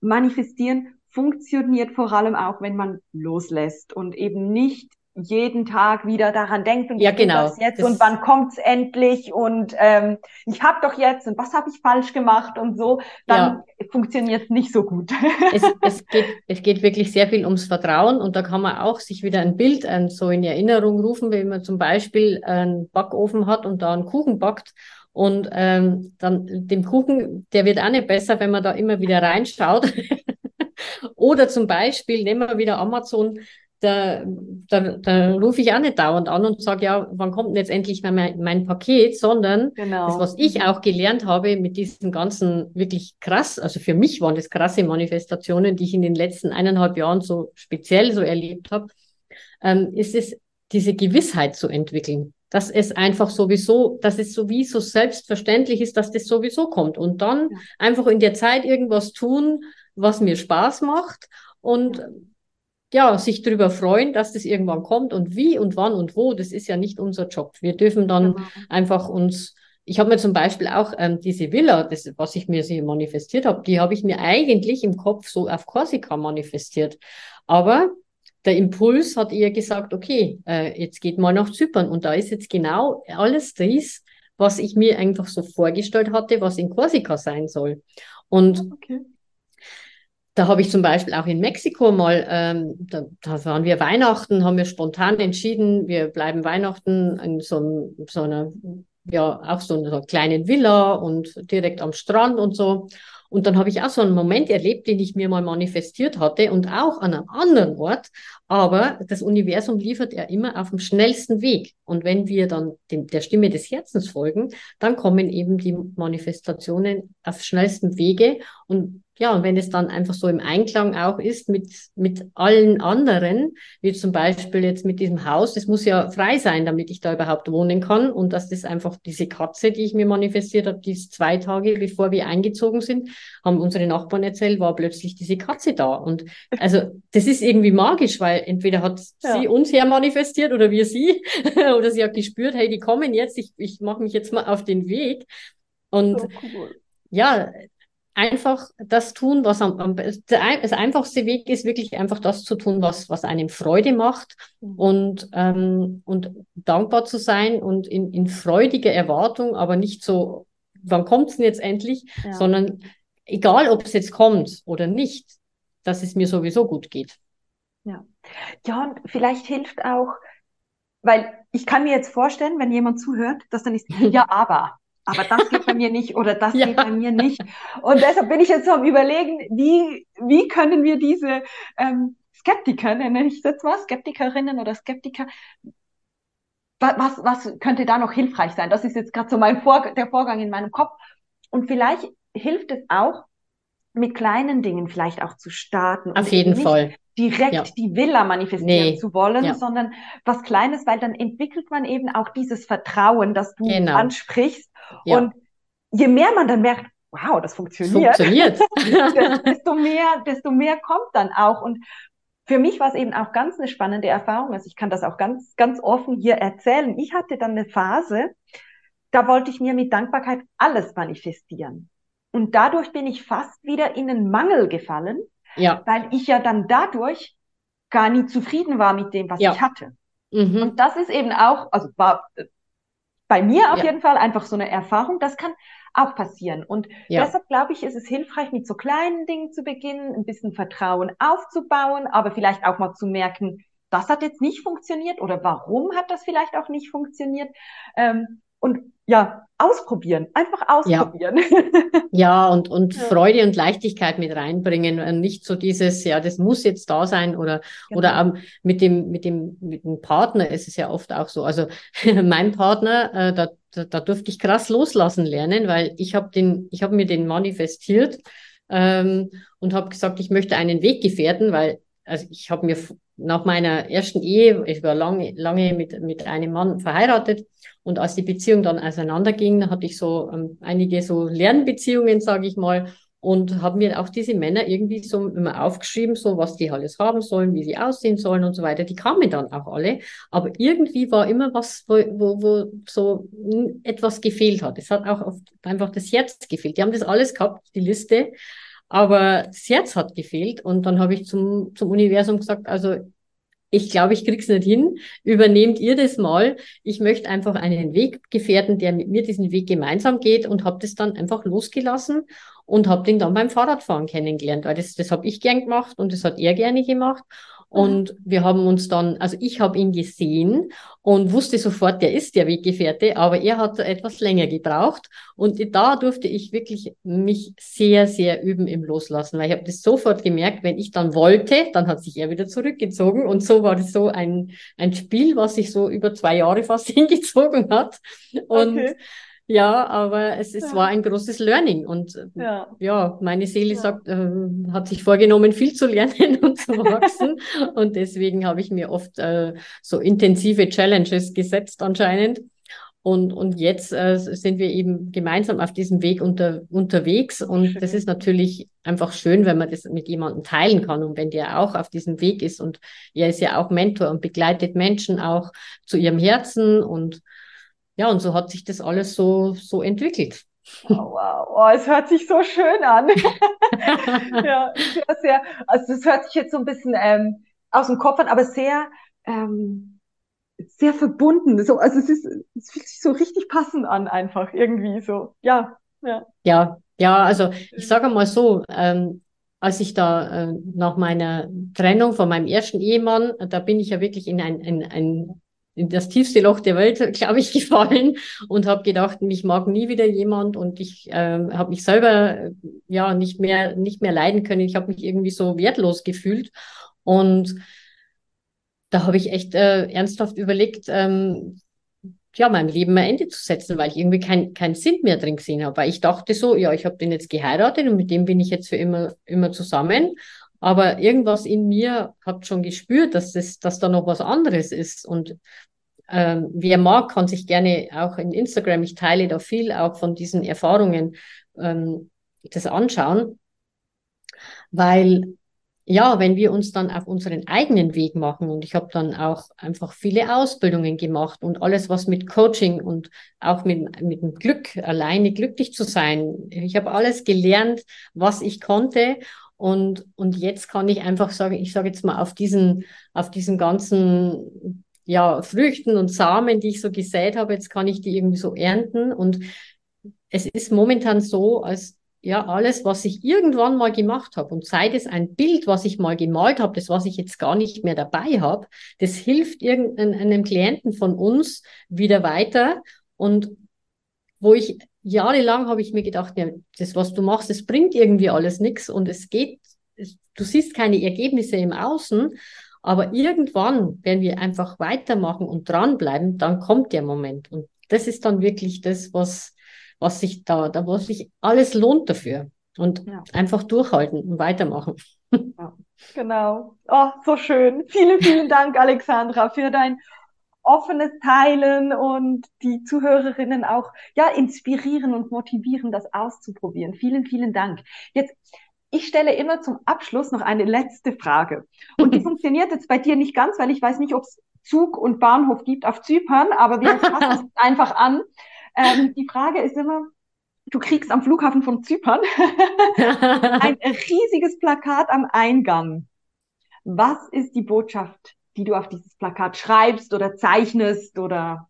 Manifestieren funktioniert vor allem auch, wenn man loslässt und eben nicht jeden Tag wieder daran denkt und ja, genau. das jetzt das und wann kommt's endlich und ähm, ich habe doch jetzt und was habe ich falsch gemacht und so, dann ja. funktioniert nicht so gut. Es, es, geht, es geht wirklich sehr viel ums Vertrauen und da kann man auch sich wieder ein Bild ein, so in Erinnerung rufen, wenn man zum Beispiel einen Backofen hat und da einen Kuchen backt und ähm, dann dem Kuchen, der wird auch nicht besser, wenn man da immer wieder reinschaut. Oder zum Beispiel, nehmen wir wieder Amazon, da, da, da rufe ich auch nicht dauernd an und sage, ja, wann kommt denn jetzt endlich mein, mein Paket, sondern genau. das, was ich auch gelernt habe mit diesen ganzen wirklich krass, also für mich waren das krasse Manifestationen, die ich in den letzten eineinhalb Jahren so speziell so erlebt habe, ähm, ist es, diese Gewissheit zu entwickeln, dass es einfach sowieso, dass es sowieso selbstverständlich ist, dass das sowieso kommt und dann ja. einfach in der Zeit irgendwas tun, was mir Spaß macht und ja, sich darüber freuen, dass das irgendwann kommt und wie und wann und wo, das ist ja nicht unser Job. Wir dürfen dann genau. einfach uns, ich habe mir zum Beispiel auch ähm, diese Villa, das, was ich mir sie manifestiert habe, die habe ich mir eigentlich im Kopf so auf Korsika manifestiert. Aber der Impuls hat ihr gesagt, okay, äh, jetzt geht mal nach Zypern und da ist jetzt genau alles das, was ich mir einfach so vorgestellt hatte, was in Korsika sein soll. Und okay da habe ich zum Beispiel auch in Mexiko mal, ähm, da, da waren wir Weihnachten, haben wir spontan entschieden, wir bleiben Weihnachten in so, so einer, ja, auch so einer kleinen Villa und direkt am Strand und so. Und dann habe ich auch so einen Moment erlebt, den ich mir mal manifestiert hatte und auch an einem anderen Ort. Aber das Universum liefert ja immer auf dem schnellsten Weg. Und wenn wir dann dem, der Stimme des Herzens folgen, dann kommen eben die Manifestationen auf schnellstem Wege. Und ja, und wenn es dann einfach so im Einklang auch ist mit, mit allen anderen, wie zum Beispiel jetzt mit diesem Haus, das muss ja frei sein, damit ich da überhaupt wohnen kann. Und dass das einfach diese Katze, die ich mir manifestiert habe, die ist zwei Tage bevor wir eingezogen sind, haben unsere Nachbarn erzählt, war plötzlich diese Katze da. Und also das ist irgendwie magisch, weil entweder hat ja. sie uns her manifestiert oder wir sie, oder sie hat gespürt, hey, die kommen jetzt, ich, ich mache mich jetzt mal auf den Weg. Und so cool. ja, einfach das tun, was am, am das einfachste Weg ist, wirklich einfach das zu tun, was, was einem Freude macht mhm. und, ähm, und dankbar zu sein und in, in freudiger Erwartung, aber nicht so, wann kommt es denn jetzt endlich, ja. sondern egal, ob es jetzt kommt oder nicht, dass es mir sowieso gut geht. Ja. Ja, und vielleicht hilft auch, weil ich kann mir jetzt vorstellen, wenn jemand zuhört, dass dann ist, ja, aber aber das geht bei mir nicht oder das ja. geht bei mir nicht. Und deshalb bin ich jetzt so am überlegen, wie, wie können wir diese ähm, Skeptiker, nenne ich jetzt mal, Skeptikerinnen oder Skeptiker, was, was könnte da noch hilfreich sein? Das ist jetzt gerade so mein Vor der Vorgang in meinem Kopf. Und vielleicht hilft es auch, mit kleinen Dingen vielleicht auch zu starten. Auf jeden Fall. Direkt ja. die Villa manifestieren nee. zu wollen, ja. sondern was Kleines, weil dann entwickelt man eben auch dieses Vertrauen, das du genau. ansprichst ja. Und je mehr man dann merkt, wow, das funktioniert, funktioniert. desto mehr, desto mehr kommt dann auch. Und für mich war es eben auch ganz eine spannende Erfahrung. Also ich kann das auch ganz, ganz offen hier erzählen. Ich hatte dann eine Phase, da wollte ich mir mit Dankbarkeit alles manifestieren. Und dadurch bin ich fast wieder in einen Mangel gefallen, ja. weil ich ja dann dadurch gar nie zufrieden war mit dem, was ja. ich hatte. Mhm. Und das ist eben auch, also war bei mir auf ja. jeden Fall einfach so eine Erfahrung. Das kann auch passieren. Und ja. deshalb glaube ich, ist es hilfreich, mit so kleinen Dingen zu beginnen, ein bisschen Vertrauen aufzubauen, aber vielleicht auch mal zu merken, das hat jetzt nicht funktioniert oder warum hat das vielleicht auch nicht funktioniert. Ähm, und ja, ausprobieren, einfach ausprobieren. Ja, ja und, und ja. Freude und Leichtigkeit mit reinbringen und nicht so dieses, ja, das muss jetzt da sein oder, genau. oder ähm, mit dem, mit dem, mit dem Partner ist es ja oft auch so. Also mein Partner, äh, da, da, da durfte ich krass loslassen lernen, weil ich habe den, ich habe mir den manifestiert ähm, und habe gesagt, ich möchte einen Weg gefährden, weil also ich habe mir nach meiner ersten Ehe, ich war lange, lange mit, mit einem Mann verheiratet und als die Beziehung dann auseinanderging, hatte ich so ähm, einige so Lernbeziehungen, sage ich mal. und habe mir auch diese Männer irgendwie so immer aufgeschrieben, so was die alles haben sollen, wie sie aussehen sollen und so weiter. Die kamen dann auch alle, aber irgendwie war immer was, wo, wo, wo so etwas gefehlt hat. Es hat auch oft einfach das Herz gefehlt. Die haben das alles gehabt, die Liste, aber das Herz hat gefehlt und dann habe ich zum, zum Universum gesagt, also ich glaube, ich krieg's nicht hin. Übernehmt ihr das mal. Ich möchte einfach einen Weg gefährden, der mit mir diesen Weg gemeinsam geht und habe das dann einfach losgelassen und habe den dann beim Fahrradfahren kennengelernt, weil das, das habe ich gern gemacht und das hat er gerne gemacht. Und wir haben uns dann, also ich habe ihn gesehen und wusste sofort, der ist der Weggefährte, aber er hat etwas länger gebraucht. Und da durfte ich wirklich mich sehr, sehr üben im Loslassen, weil ich habe das sofort gemerkt, wenn ich dann wollte, dann hat sich er wieder zurückgezogen. Und so war das so ein, ein Spiel, was sich so über zwei Jahre fast hingezogen hat. Und okay. Ja, aber es, es ja. war ein großes Learning und ja, ja meine Seele ja. sagt, äh, hat sich vorgenommen, viel zu lernen und zu wachsen und deswegen habe ich mir oft äh, so intensive Challenges gesetzt anscheinend. Und, und jetzt äh, sind wir eben gemeinsam auf diesem Weg unter, unterwegs. Und schön. das ist natürlich einfach schön, wenn man das mit jemandem teilen kann und wenn der auch auf diesem Weg ist. Und er ist ja auch Mentor und begleitet Menschen auch zu ihrem Herzen und ja, und so hat sich das alles so, so entwickelt. Oh, wow, oh, es hört sich so schön an. ja, sehr, sehr, also das hört sich jetzt so ein bisschen ähm, aus dem Kopf an, aber sehr, ähm, sehr verbunden. So, also es ist, es fühlt sich so richtig passend an, einfach irgendwie so. Ja, ja. Ja, ja, also ich sage mal so, ähm, als ich da äh, nach meiner Trennung von meinem ersten Ehemann, da bin ich ja wirklich in ein, ein, ein in das tiefste Loch der Welt, glaube ich, gefallen und habe gedacht, mich mag nie wieder jemand und ich äh, habe mich selber ja nicht mehr nicht mehr leiden können. Ich habe mich irgendwie so wertlos gefühlt und da habe ich echt äh, ernsthaft überlegt, ähm, ja, meinem Leben ein Ende zu setzen, weil ich irgendwie keinen keinen Sinn mehr drin gesehen habe. Weil ich dachte so, ja, ich habe den jetzt geheiratet und mit dem bin ich jetzt für immer, immer zusammen. Aber irgendwas in mir hat schon gespürt, dass, das, dass da noch was anderes ist. Und ähm, wer mag, kann sich gerne auch in Instagram, ich teile da viel auch von diesen Erfahrungen, ähm, das anschauen. Weil ja, wenn wir uns dann auf unseren eigenen Weg machen und ich habe dann auch einfach viele Ausbildungen gemacht und alles, was mit Coaching und auch mit, mit dem Glück, alleine glücklich zu sein. Ich habe alles gelernt, was ich konnte und, und jetzt kann ich einfach sagen, ich sage jetzt mal auf diesen, auf diesen ganzen ja, Früchten und Samen, die ich so gesät habe, jetzt kann ich die irgendwie so ernten. Und es ist momentan so, als ja, alles, was ich irgendwann mal gemacht habe und sei es ein Bild, was ich mal gemalt habe, das, was ich jetzt gar nicht mehr dabei habe, das hilft irgendeinem Klienten von uns wieder weiter. Und wo ich jahrelang habe ich mir gedacht, ja, das, was du machst, das bringt irgendwie alles nichts und es geht, du siehst keine Ergebnisse im Außen, aber irgendwann, wenn wir einfach weitermachen und dranbleiben, dann kommt der Moment. Und das ist dann wirklich das, was, was sich da, da was sich alles lohnt dafür. Und ja. einfach durchhalten und weitermachen. Ja, genau. Oh, so schön. Vielen, vielen Dank, Alexandra, für dein offenes Teilen und die Zuhörerinnen auch ja inspirieren und motivieren, das auszuprobieren. Vielen, vielen Dank. Jetzt ich stelle immer zum Abschluss noch eine letzte Frage. Und die funktioniert jetzt bei dir nicht ganz, weil ich weiß nicht, ob es Zug und Bahnhof gibt auf Zypern, aber wir fassen es einfach an. Ähm, die Frage ist immer, du kriegst am Flughafen von Zypern ein riesiges Plakat am Eingang. Was ist die Botschaft die du auf dieses Plakat schreibst oder zeichnest oder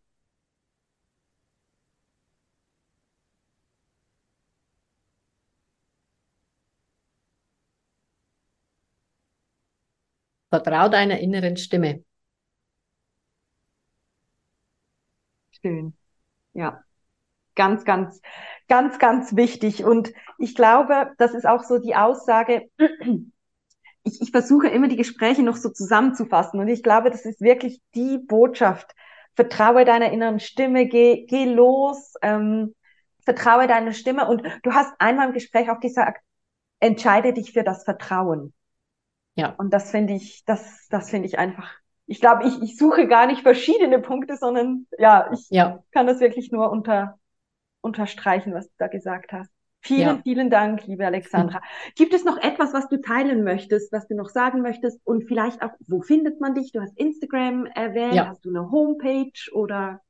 Vertrau deiner inneren Stimme. Schön. Ja. Ganz, ganz, ganz, ganz wichtig. Und ich glaube, das ist auch so die Aussage, ich, ich versuche immer die Gespräche noch so zusammenzufassen und ich glaube, das ist wirklich die Botschaft. Vertraue deiner inneren Stimme, geh, geh los, ähm, vertraue deiner Stimme und du hast einmal im Gespräch auch gesagt, entscheide dich für das Vertrauen. Ja. Und das finde ich, das, das finde ich einfach. Ich glaube, ich, ich suche gar nicht verschiedene Punkte, sondern ja, ich ja. kann das wirklich nur unter, unterstreichen, was du da gesagt hast. Vielen, ja. vielen Dank, liebe Alexandra. Gibt es noch etwas, was du teilen möchtest, was du noch sagen möchtest? Und vielleicht auch, wo findet man dich? Du hast Instagram erwähnt, ja. hast du eine Homepage oder?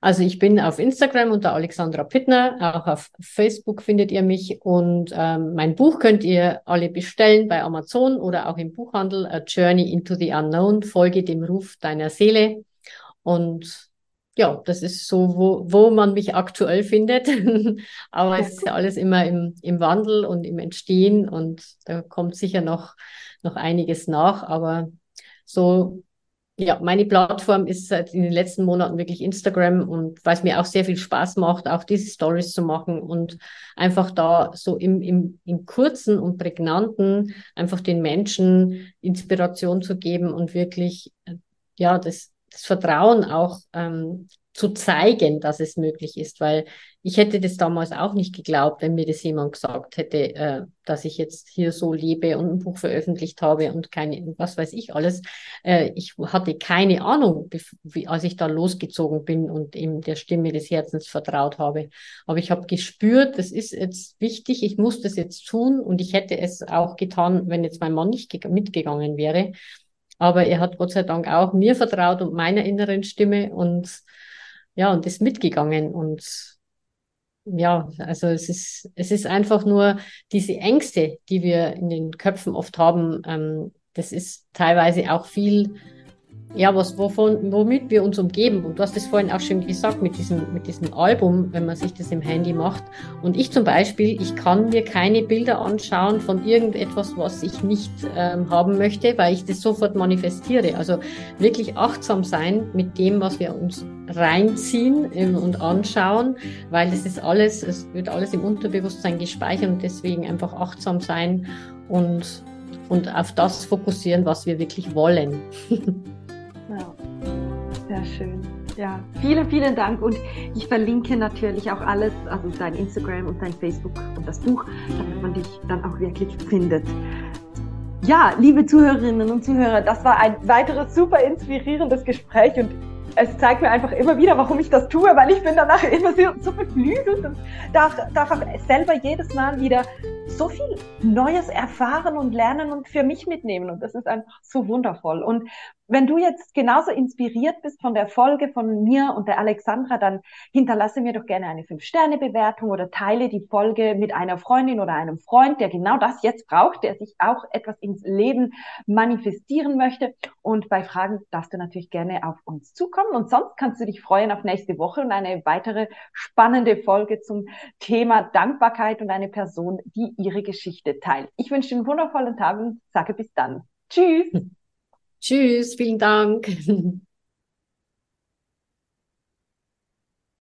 Also ich bin auf Instagram unter Alexandra Pittner, auch auf Facebook findet ihr mich und ähm, mein Buch könnt ihr alle bestellen bei Amazon oder auch im Buchhandel A Journey into the Unknown, Folge dem Ruf deiner Seele. Und ja, das ist so, wo, wo man mich aktuell findet. Aber es ist ja alles immer im, im Wandel und im Entstehen und da kommt sicher noch, noch einiges nach. Aber so, ja, meine Plattform ist seit in den letzten Monaten wirklich Instagram und weil es mir auch sehr viel Spaß macht, auch diese Stories zu machen und einfach da so im, im, im kurzen und prägnanten einfach den Menschen Inspiration zu geben und wirklich, ja, das, das Vertrauen auch ähm, zu zeigen, dass es möglich ist, weil ich hätte das damals auch nicht geglaubt, wenn mir das jemand gesagt hätte, äh, dass ich jetzt hier so lebe und ein Buch veröffentlicht habe und keine, was weiß ich alles. Äh, ich hatte keine Ahnung, wie, als ich da losgezogen bin und eben der Stimme des Herzens vertraut habe. Aber ich habe gespürt, das ist jetzt wichtig, ich muss das jetzt tun und ich hätte es auch getan, wenn jetzt mein Mann nicht mitgegangen wäre. Aber er hat Gott sei Dank auch mir vertraut und meiner inneren Stimme und ja, und ist mitgegangen. Und ja, also es ist, es ist einfach nur diese Ängste, die wir in den Köpfen oft haben, ähm, das ist teilweise auch viel ja, was, wovon, womit wir uns umgeben. Und du hast es vorhin auch schon gesagt mit diesem, mit diesem Album, wenn man sich das im Handy macht. Und ich zum Beispiel, ich kann mir keine Bilder anschauen von irgendetwas, was ich nicht ähm, haben möchte, weil ich das sofort manifestiere. Also wirklich achtsam sein mit dem, was wir uns reinziehen ähm, und anschauen, weil es ist alles, es wird alles im Unterbewusstsein gespeichert und deswegen einfach achtsam sein und, und auf das fokussieren, was wir wirklich wollen. Ja, sehr schön. Ja, vielen, vielen Dank. Und ich verlinke natürlich auch alles, also dein Instagram und dein Facebook und das Buch, damit man dich dann auch wirklich findet. Ja, liebe Zuhörerinnen und Zuhörer, das war ein weiteres super inspirierendes Gespräch und es zeigt mir einfach immer wieder, warum ich das tue, weil ich bin danach immer so, beflügelt und darf, darf auch selber jedes Mal wieder so viel Neues erfahren und lernen und für mich mitnehmen. Und das ist einfach so wundervoll. Und wenn du jetzt genauso inspiriert bist von der Folge von mir und der Alexandra, dann hinterlasse mir doch gerne eine 5-Sterne-Bewertung oder teile die Folge mit einer Freundin oder einem Freund, der genau das jetzt braucht, der sich auch etwas ins Leben manifestieren möchte. Und bei Fragen darfst du natürlich gerne auf uns zukommen. Und sonst kannst du dich freuen auf nächste Woche und eine weitere spannende Folge zum Thema Dankbarkeit und eine Person, die ihre Geschichte teilt. Ich wünsche dir einen wundervollen Tag und sage bis dann. Tschüss. Tschüss, vielen Dank.